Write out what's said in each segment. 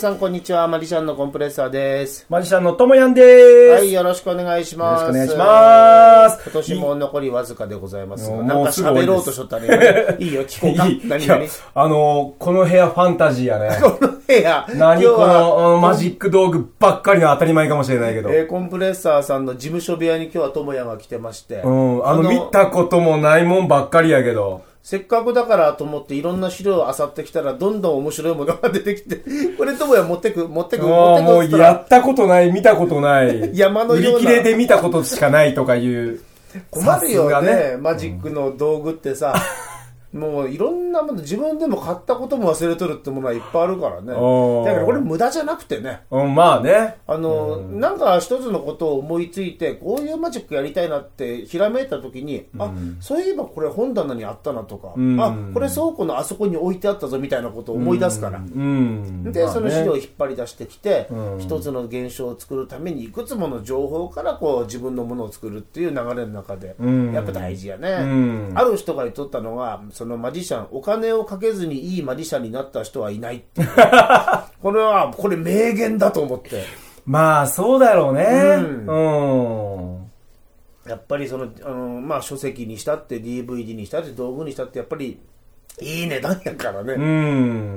さんこんにちは。マリシャンのコンプレッサーです。マジシャンのともやんでーす。はい、よろしくお願いします。よろしくお願いします今年も残りわずかでございますが。もうなんか喋ろうとしとったね。いいよ、聞こうか。いい何いや々あのーこの部屋ファンタジーやね。この部屋。何このあのマジック道具ばっかりの当たり前かもしれないけど。えーコンプレッサーさんの事務所部屋に今日は智也が来てまして。うん、あの、見たこともないもんばっかりやけど。せっかくだからと思っていろんな資料を漁ってきたらどんどん面白いものが出てきて、これ智也持ってく、持ってく、持もう、ってくもうやったことない、見たことない。山のような売り切れで見たことしかないとかいう。困るよねがマジックの道具ってさ、もういろんなもの自分でも買ったことも忘れとるってものはいっぱいあるからね。だからこれ無駄じゃなくてね。うん、まあね。あの、なんか一つのことを思いついてこういうマジックやりたいなってひらめいた時に、あそういえばこれ本棚にあったなとか、ん。あこれ倉庫のあそこに置いてあったぞみたいなことを思い出すから、うん。で、その資料を引っ張り出してきて、うん。一つの現象を作るためにいくつもの情報からこう自分のものを作るっていう流れの中で、うん。やっぱ大事やね、うん。ある人が言っとったのがそのマジシャンお金をかけずにいいマジシャンになった人はいないっていう これはこれ名言だと思ってまあ、そうだろうね。うんうん。やっぱりそのあの、まあ、書籍にしたって DVD にしたって道具にしたってやっぱりいい値段やからね、う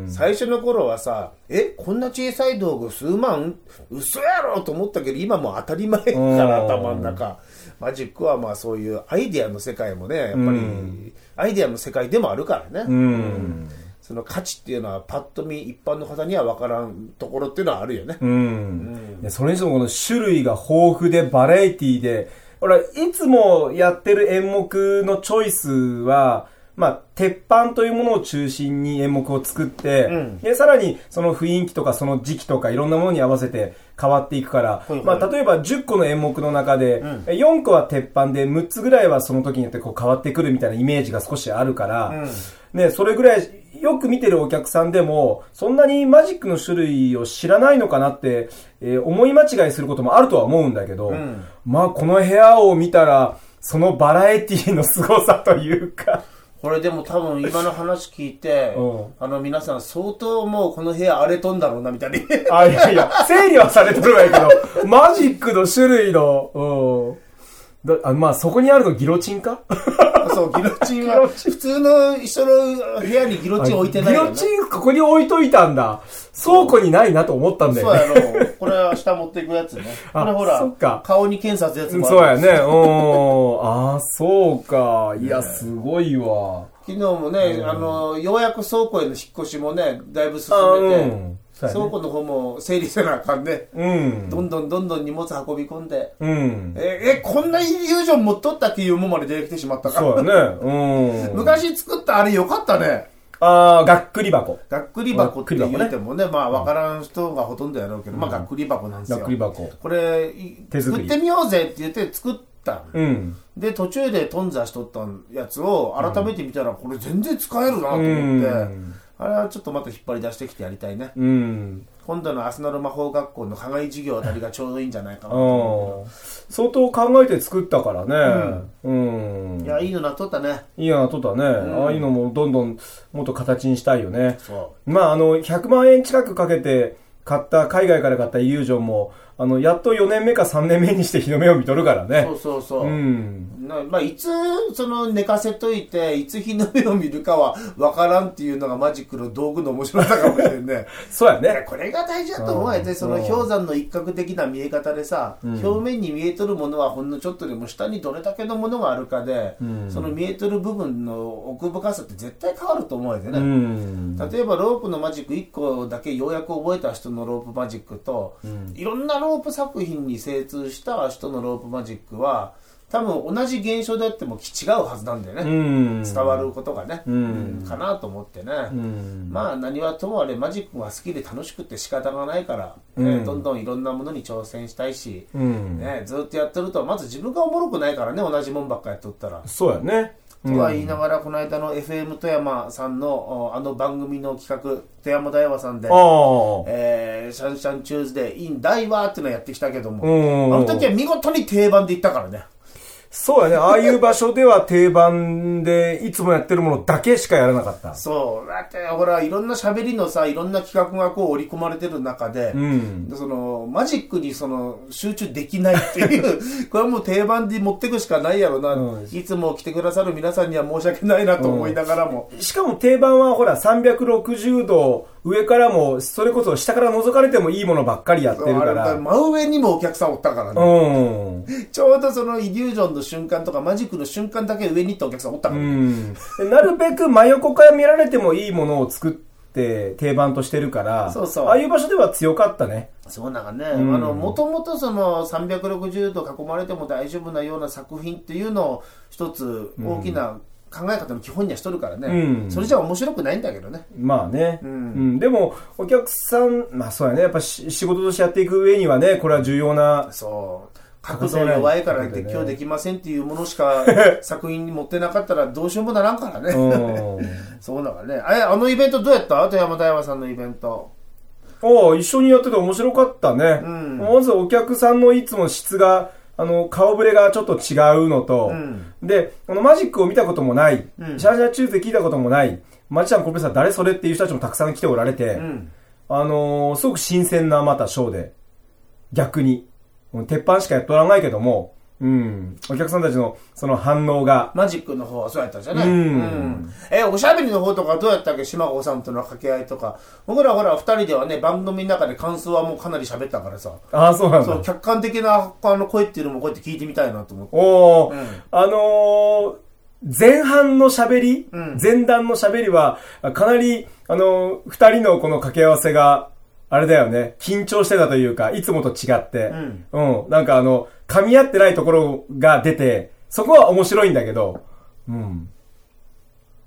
ん。最初の頃はさ、え、こんな小さい道具数万？嘘やろと思ったけど、今もう当たり前からうん頭の中。マジックはまあそういうアイディアの世界もね、やっぱり、うんアイディアの世界でもあるからね。うん。その価値っていうのはパッと見一般の方には分からんところっていうのはあるよね。うん。でそれにしてもこの種類が豊富でバラエティで、俺、いつもやってる演目のチョイスは、まあ、鉄板というものを中心に演目を作って、うんで、さらにその雰囲気とかその時期とかいろんなものに合わせて変わっていくから、いはい。まあ、例えば10個の演目の中で、4個は鉄板で6つぐらいはその時によってこう変わってくるみたいなイメージが少しあるから、ね、それぐらいよく見てるお客さんでも、そんなにマジックの種類を知らないのかなって、えー思い間違いすることもあるとは思うんだけど、ん。まあこの部屋を見たら、そのバラエティの凄さというか、これでも多分今の話聞いてうん、あの皆さん相当もうこの部屋荒れとんだろうなみたいに。あ、いやいや、整理はされてるわやけど、マジックの種類の、うん。だあまあそこにあるのギロチンか？そう、ギロチンは、普通の一緒の部屋にギロチン置いてないよ、ね。ギロチンここに置いといたんだ。倉庫にないなと思ったんだそうよね。やろ。これ明日持っていくやつね。こあれほらそっか、顔に検査するやつもある。そうやね。うん。ああ、そうか。いや、すごいわ。昨日もね、あの、ようやく倉庫への引っ越しもね、だいぶ進あめて、倉庫の方も整理せなあかんね。うん。どんどんどんどん荷物運び込んで、うん。え、え、こんなイリュージョン持っとったっていうもんまで出てきてしまったから。そうやね。うん。昔作ったあれよかったね。ああ、がっくり箱。がっくり箱って言がってもね、まあわからん人がほとんどやろうけど、まあがっくり箱なんですよ。がっくり箱。これ、作ってみようぜって言って作った。うん。で、途中で頓挫しとったやつを改めて見たら、これ全然使えるなと思って、うんあれはちょっとまた引っ張り出してきてやりたいね。うん。今度のアスナル魔法学校の課外授業あたりがちょうどいいんじゃないかなと思うん。相当考えて作ったからね。うん。うけど。いや、いいのなっとったね。いいやなとったね。ああいうのもどんどんもっと形にしたいよね。そまあ、あの、100万円近くかけて買った、海外から買ったイリュージョンも、あの、やっと4年目か3年目にして日の目を見とるからう。ねそう。そうそう。うん。なまあ、いつ、その、寝かせといて、いつ日の目を見るかは分からんっていうのがマジックの道具の面白さかもしれんね。そうやね。これが大事だと思うよね。その氷山の一角的な見え方でさ、表面に見えとるものはほんのちょっとでも下にどれだけのものがあるかで、んその見えとる部分の奥深さって絶対変わると思うよね。うん。例えばロープのマジック1個だけようやく覚えた人のロープマジックと、いろんなロープ作品に精通した人のロープマジックは多分同じ現象であっても違うはずなんだよね、うん。伝わることがね、んかなと思ってね、うん。まあ何はともあれマジックが好きで楽しくて仕方がないから、うんねどんどんいろんなものに挑戦したいし、うん。ね、ずっとやってるとまず自分がおもろくないからね同じもんばっかやっとったら。そうやね。とは言いながら、この間の FM 富山さんのおあの番組の企画、富山大和さんで。えー、シャンシャンチューズデー in 大和っていうのをやってきたけども、うんあの時は見事に定番で言ったからね。そうやね。ああいう場所では定番で、いつもやってるものだけしかやらなかった。そう。だって、ほら、いろんな喋りのさ、いろんな企画がこう織り込まれてる中で、うん。その、マジックにその、集中できないっていう、これはもう定番で持っていくしかないやろな、うんいつも来てくださる皆さんには申し訳ないなと思いながらも。しかも定番はほら、360度、上からも、それこそ下から覗かれてもいいものばっかりやってるから。真上にもお客さんおったからうね。ん。ちょうどそのイリュージョンの瞬間とかマジックの瞬間だけ上に行ったお客さんおったから、うん。なるべく真横から見られてもいいものを作って定番としてるから、そうそうああいう場所では強かったね。そうなんかね、んあの、もともとその360度囲まれても大丈夫なような作品っていうのを一つ大きな考え方の基本にはしとるからね、うんそれじゃ面白くないんだけどね。まあね。ううんん。でも、お客さん、まあそうやね。やっぱし仕事としてやっていく上にはね、これは重要な。そう。角度弱いからって今日できませんっていうものしか 作品に持ってなかったらどうしようもならんからね。うん。そうなんかね。あれ、あのイベントどうやった？富山大和さんのイベント。おう一緒にやってて面白かったね。うんまずお客さんのいつも質が、あの、顔ぶれがちょっと違うのと、うんで、このマジックを見たこともない、うんシャンシャンチューズデー聞いたこともない、マジシャンコンプさん誰それっていう人たちもたくさん来ておられて、うん。あのーすごく新鮮なまたショーで、逆に。うん鉄板しかやっとらないけども、うん。お客さんたちのその反応が、マジックの方はそうやったじゃない、うんえ、おしゃべりの方とかどうやったっけ？島子さんとの掛け合いとか。僕らほら二人ではね、番組の中で感想はもうかなり喋ったからさ。ああ、そうなんそう、だ。客観的なあの声っていうのもこうやって聞いてみたいなと思って。おー、うんあのー前半の喋り、うん前段の喋りは、かなり、あのー二人のこの掛け合わせが、あれだよね、緊張してたというか、いつもと違って、うん、なんかあの、噛み合ってないところが出て、そこは面白いんだけど、うん。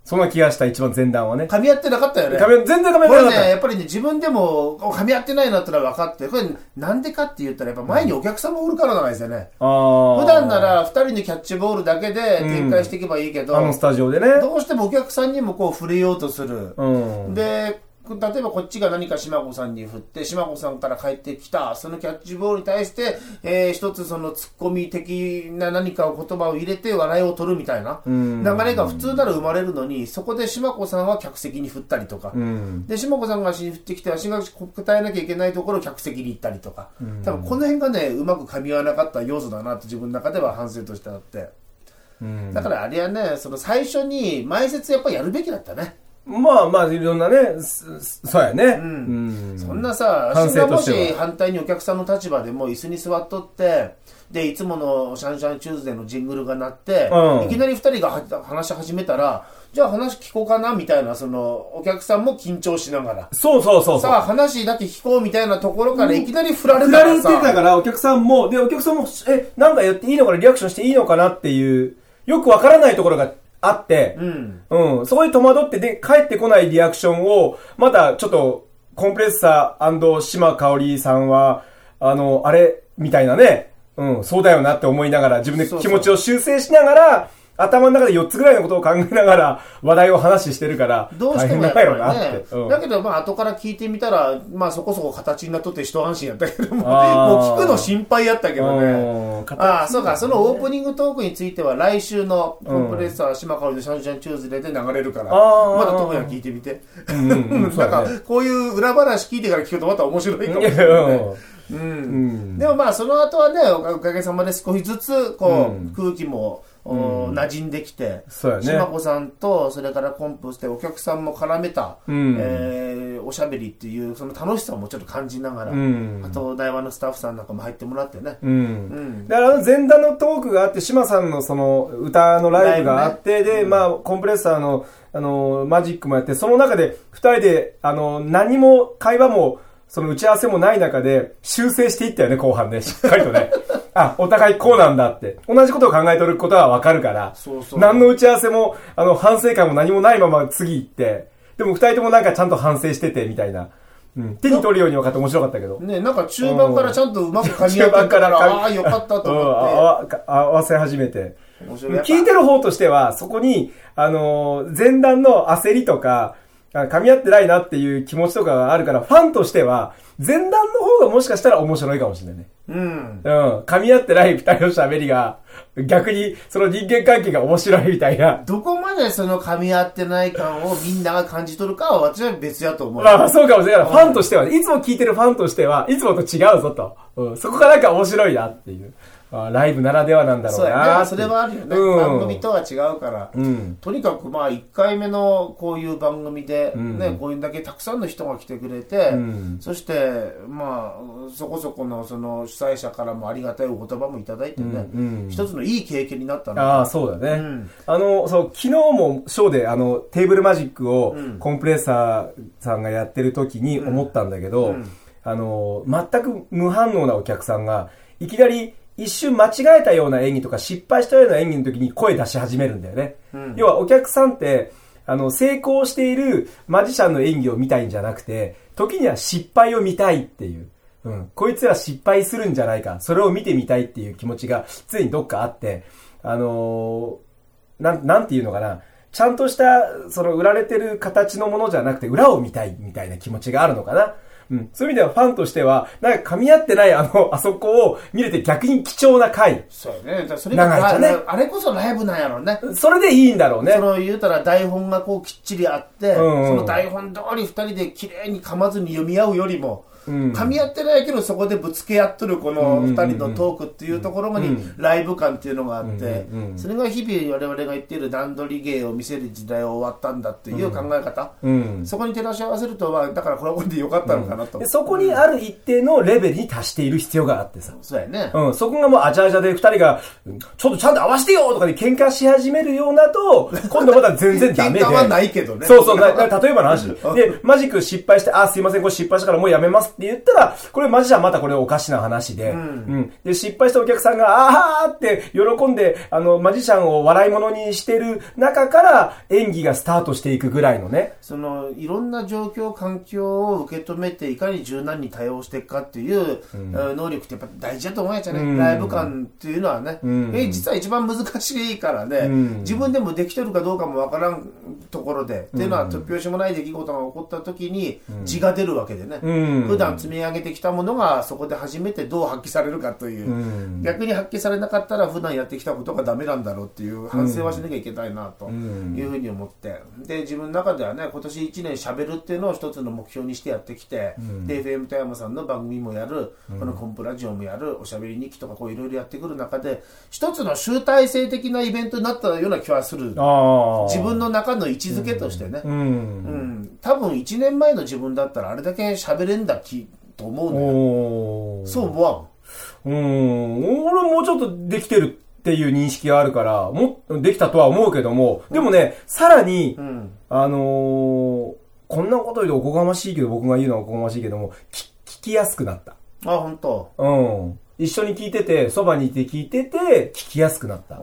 そんな気がした、一番前段はね。噛み合ってなかったよね。噛み全然噛み合ってなかった。やっぱりね、自分でも噛み合ってないなってのは分かって、これなんでかって言ったら、やっぱ前にお客さんもおるからなんですよね。あー普段なら二人のキャッチボールだけで展開していけばいいけど、あのスタジオでね。どうしてもお客さんにもこう触れようとする。うん。で、例えばこっちが何か島子さんに振って、島子さんから帰ってきた、そのキャッチボールに対して、えー一つそのツッコミ的な何かを言葉を入れて笑いを取るみたいなうん流れが普通なら生まれるのに、そこで島子さんは客席に振ったりとか、うん。で、島子さんが足に振ってきて、足が答えなきゃいけないところを客席に行ったりとか、多分この辺がね、うまく噛み合わなかった要素だなと自分の中では反省としてあって。うんだからあれはね、その最初に前説やっぱやるべきだったね。まあまあ、いろんなね、すそうやね。んうんそんなさ、反私がもし反対にお客さんの立場でも椅子に座っとって、で、いつものシャンシャンチューズデーのジングルが鳴って、うんいきなり二人がは話し始めたら、じゃあ話聞こうかなみたいな、その、お客さんも緊張しながら。そうそうそうそう。さあ、話だけ聞こうみたいなところからいきなり振られ振られてたらさ、たから、お客さんも、で、お客さんも、え、なんかやっていいのかな、リアクションしていいのかなっていう、よくわからないところがあって、うん。うん、そこで戸惑って、で、帰ってこないリアクションを、まだちょっと、コンプレッサー島香織さんは、あの、あれ、みたいなね、うん、そうだよなって思いながら、自分で気持ちを修正しながら、頭の中で4つぐらいのことを考えながら、話題を話してるから、どうしてもやっぱりね。。うんだけど、まあ、後から聞いてみたら、まあ、そこそこ形になっとって一安心やったけども、もう聞くの心配やったけどね。うんああ、そうか、そのオープニングトークについては来週のコンプレッサー島香織のシャンシャンチューズデーで流れるから、まだ友也聞いてみて。うんうん なんかこういう裏話聞いてから聞くとまた面白いかもしれないね。うんうんでもまあ、その後はね、おかげさまで少しずつ、こう、うん空気も、お馴染んできて、そうやね。島子さんと、それからコンプしてお客さんも絡めた、うん。えーおしゃべりっていう、その楽しさもちょっと感じながら、うん。あと、台湾のスタッフさんなんかも入ってもらってね。うん。うん。だからあの前段のトークがあって、島さんのその歌のライブがあって、で、まあ、コンプレッサーの、あの、マジックもやって、その中で二人で、あの、何も会話も、その打ち合わせもない中で、修正していったよね、後半ね。しっかりとね。あ、お互いこうなんだって。同じことを考えとることはわかるから。そうそう何の打ち合わせも、あの、反省会も何もないまま次行って、でも二人ともなんかちゃんと反省してて、みたいな。うん。手に取るように分かって面白かったけど。ね、なんか中盤からちゃんとうまく噛み合ってたから、中盤からああ、よかったとうん思って。合わせ始めて。聞いてる方としては、そこに、あのー前段の焦りとか、あ噛み合ってないなっていう気持ちとかがあるから、ファンとしては、前段の方がもしかしたら面白いかもしれないね。うん。うん。噛み合ってない二人の喋りが、逆にその人間関係が面白いみたいな。どこまでその噛み合ってない感をみんなが感じ取るかは私は別やと思う。まあそうかもしれない。ファンとしてはね、いつも聞いてるファンとしては、いつもと違うぞと。うん。そこがなんか面白いなっていう。あライブならではなんだろうなね。それはあるよね。うん番組とは違うから。うん。とにかくまあ1回目のこういう番組で、んねこういうだけたくさんの人が来てくれて、うんそしてまあそこそこのその主催者からもありがたいお言葉もいただいてね、うんうん一つのいい経験になったなああ、そうだね。うんあの、そう、昨日もショーで、あの、テーブルマジックをうんコンプレッサーさんがやってる時に思ったんだけど、うんあの、全く無反応なお客さんが、いきなり一瞬間違えたような演技とか失敗したような演技の時に声出し始めるんだよね。うん要はお客さんって、あの、成功しているマジシャンの演技を見たいんじゃなくて、時には失敗を見たいっていう。うん。こいつら失敗するんじゃないか。それを見てみたいっていう気持ちが常にどっかあって、あのーなん、なんていうのかな。ちゃんとした、その売られてる形のものじゃなくて、裏を見たいみたいな気持ちがあるのかな。うん。そういう意味ではファンとしては、なんか噛み合ってないあの、あそこを見れて逆に貴重な回。そうやねそれがああれこそライブなんやろうねそれでいいんだろうねそ。の言うたら台本がこうきっちりあって、うんうんその台本通り二人で綺麗に噛まずに読み合うよりも、うん噛み合ってないけどそこでぶつけ合っとるこの二人のトークっていうところにうん。ライブ感っていうのがあって、うんうんうんそれが日々我々が言っている段取り芸を見せる時代は終わったんだっていう考え方、うん。そこに照らし合わせると、まあ、だからこれはこれでよかったのかなと、でそこにある一定のレベルに達している必要があってさ。そうやね、うん、そこがもうあちゃあちゃで二人が、うんちょっとちゃんと合わせてよとかで喧嘩し始めるようなと、今度まだ全然ダメで。喧嘩はないけどね。そうそう、例えばの話。で、マジック失敗して、あ、すいません、これ失敗したからもうやめますって言ったら、これマジじゃまたこれおかしな話で、うん。で、失敗したお客さんが、あーって喜んで、あの、マジシャンを笑い物にしてる中から演技がスタートしていくぐらいのね。そのいろんな状況環境を受け止めていかに柔軟に対応していくかっていう、えー能力ってやっぱ大事だと思うやつね、うん。ライブ感っていうのはね、ん。え実は一番難しいからね、ん。自分でもできてるかどうかもわからんところで、っていうのは突拍子もない出来事が起こった時に字が出るわけでね、うん。普段積み上げてきたものがそこで初めてどう発揮されるかという、ん。逆に発揮されなかったら普段やってきたことがダメなんだろうっていう反省はしなきゃいけないなというふうに思って。で自分の中ではね今年1年しゃべるっていうのを一つの目標にしてやってきて、で FM 富山さんの番組もやる、このコンプラジオもやるおしゃべり日記とかこういろいろやってくる中で一つの集大成的なイベントになったような気はする。自分の中の位置づけとしてね、う。うん。ん多分1年前の自分だったらあれだけ喋れんだきと思うんだよそう思わん？うん。俺もうちょっとできてるっていう認識があるから、もっできたとは思うけども、でもね、さらにう、んあのーこんなこと言うとおこがましいけど、僕が言うのはおこがましいけども、き聞きやすくなった。あ本当うん。一緒に聞いてて、そばにいて聞いてて、聞きやすくなった。あ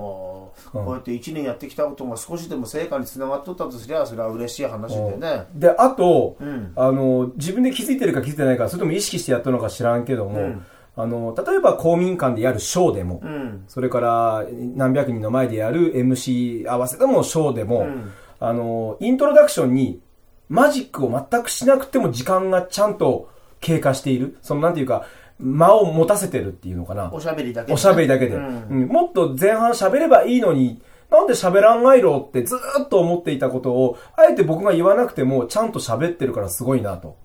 ーこうやって1年やってきたことが少しでも成果につながっとったとすりゃそれは嬉しい話でね。で、あと、うん。あの、自分で気づいてるか気づいてないか、それとも意識してやったのか知らんけども、うん。あの、例えば公民館でやるショーでも、うん。それから何百人の前でやる MC 合わせてもショーでも、うん。あの、イントロダクションにマジックを全くしなくても時間がちゃんと経過している。そのなんていうか、間を持たせてるっていうのかな。おしゃべりだけでねおしゃべりだけで、うんうんもっと前半喋ればいいのに、なんで喋らんがいろってずーっと思っていたことを、あえて僕が言わなくても、ちゃんと喋ってるからすごいなと。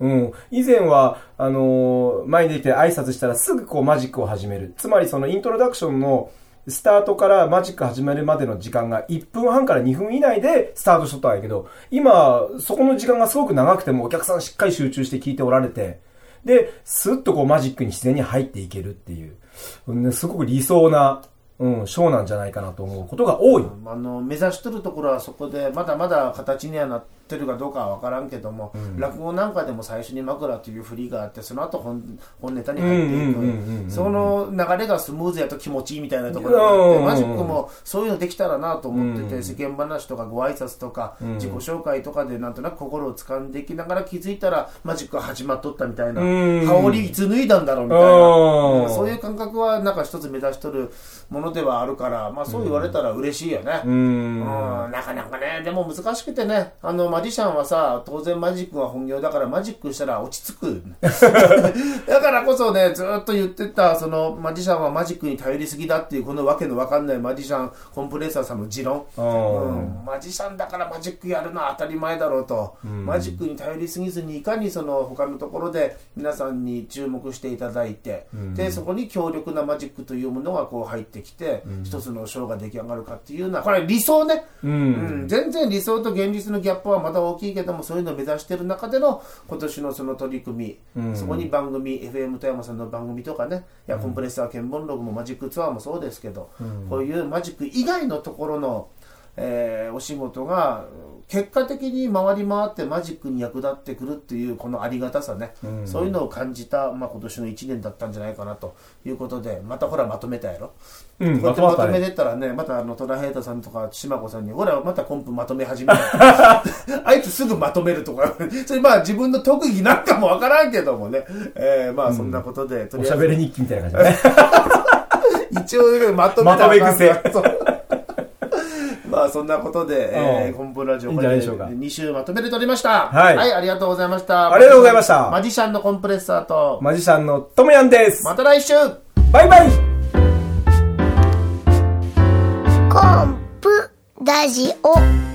うん。以前は、あのー前に出て挨拶したらすぐこうマジックを始める。つまりそのイントロダクションのスタートからマジック始めるまでの時間が1分半から2分以内でスタートしとったんやけど、今、そこの時間がすごく長くてもお客さんしっかり集中して聞いておられて、で、スッとこうマジックに自然に入っていけるっていう、うんすごく理想な、うん、ショーなんじゃないかなと思うことが多い。あの目指しとるところはそこでまだまだ形にはなってるかどうかは分からんけども、落語なんかでも最初に枕という振りがあってその後本本ネタに入っていうんうんうんうんうんくその流れがスムーズやと気持ちいいみたいなところがあって、うん。マジックもそういうのできたらなと思ってて、うん。世間話とかご挨拶とか、ん。自己紹介とかでなんとなく心を掴んでいきながら気づいたらマジックが始まっとったみたいな、うん。香りいつ脱いだんだろうみたいな、うん。そういう感覚はなんか一つ目指しとるものではあるから、まあ、そう言われたら嬉しいよね。ううん。ん。なかなかね、でも難しくてね、あのマジシャンはさ、当然マジックが本業だからマジックしたら落ち着く。だからこそね、ずっと言ってた、そのマジシャンはマジックに頼りすぎだっていうこのわけのわかんないマジシャンコンプレッサーさんの持論。うん、マジシャンだからマジックやるのは当たり前だろうと。マジックに頼りすぎずにいかにその他のところで皆さんに注目していただいて、で、そこに強力なマジックというものがこう入ってきて、一つのショーが出来上がるかっていうような、これ理想ね。うん、全然理想と現実のギャップはまだ大きいけども、そういうのを目指している中での今年のその取り組み、そこに番組、FM 富山さんの番組とかね、いや、コンプレッサー見聞録もマジックツアーもそうですけど、こういうマジック以外のところの、えーお仕事が結果的に回り回ってマジックに役立ってくるっていうこのありがたさね、そういうのを感じた、まあ、今年の1年だったんじゃないかなということでまたほらまとめたやろ、うんこうやってまとめてったらねまたあの戸田平太さんとか島子さんにほらまたコンプまとめ始めた。あいつすぐまとめるとか。それまあ自分の特技なんかもわからんけどもね、えーまあそんなことで、とりあえず。おしゃべり日記みたいな感じだね。一応まとめたらまとめ癖まあそんなことで、えー、コンプラジオこれで2週まとめて取りましたはいありがとうございましたありがとうございましたマジシャンのコンプレッサーとマジシャンのトムヤンです。また来週バイバイコンプラジオ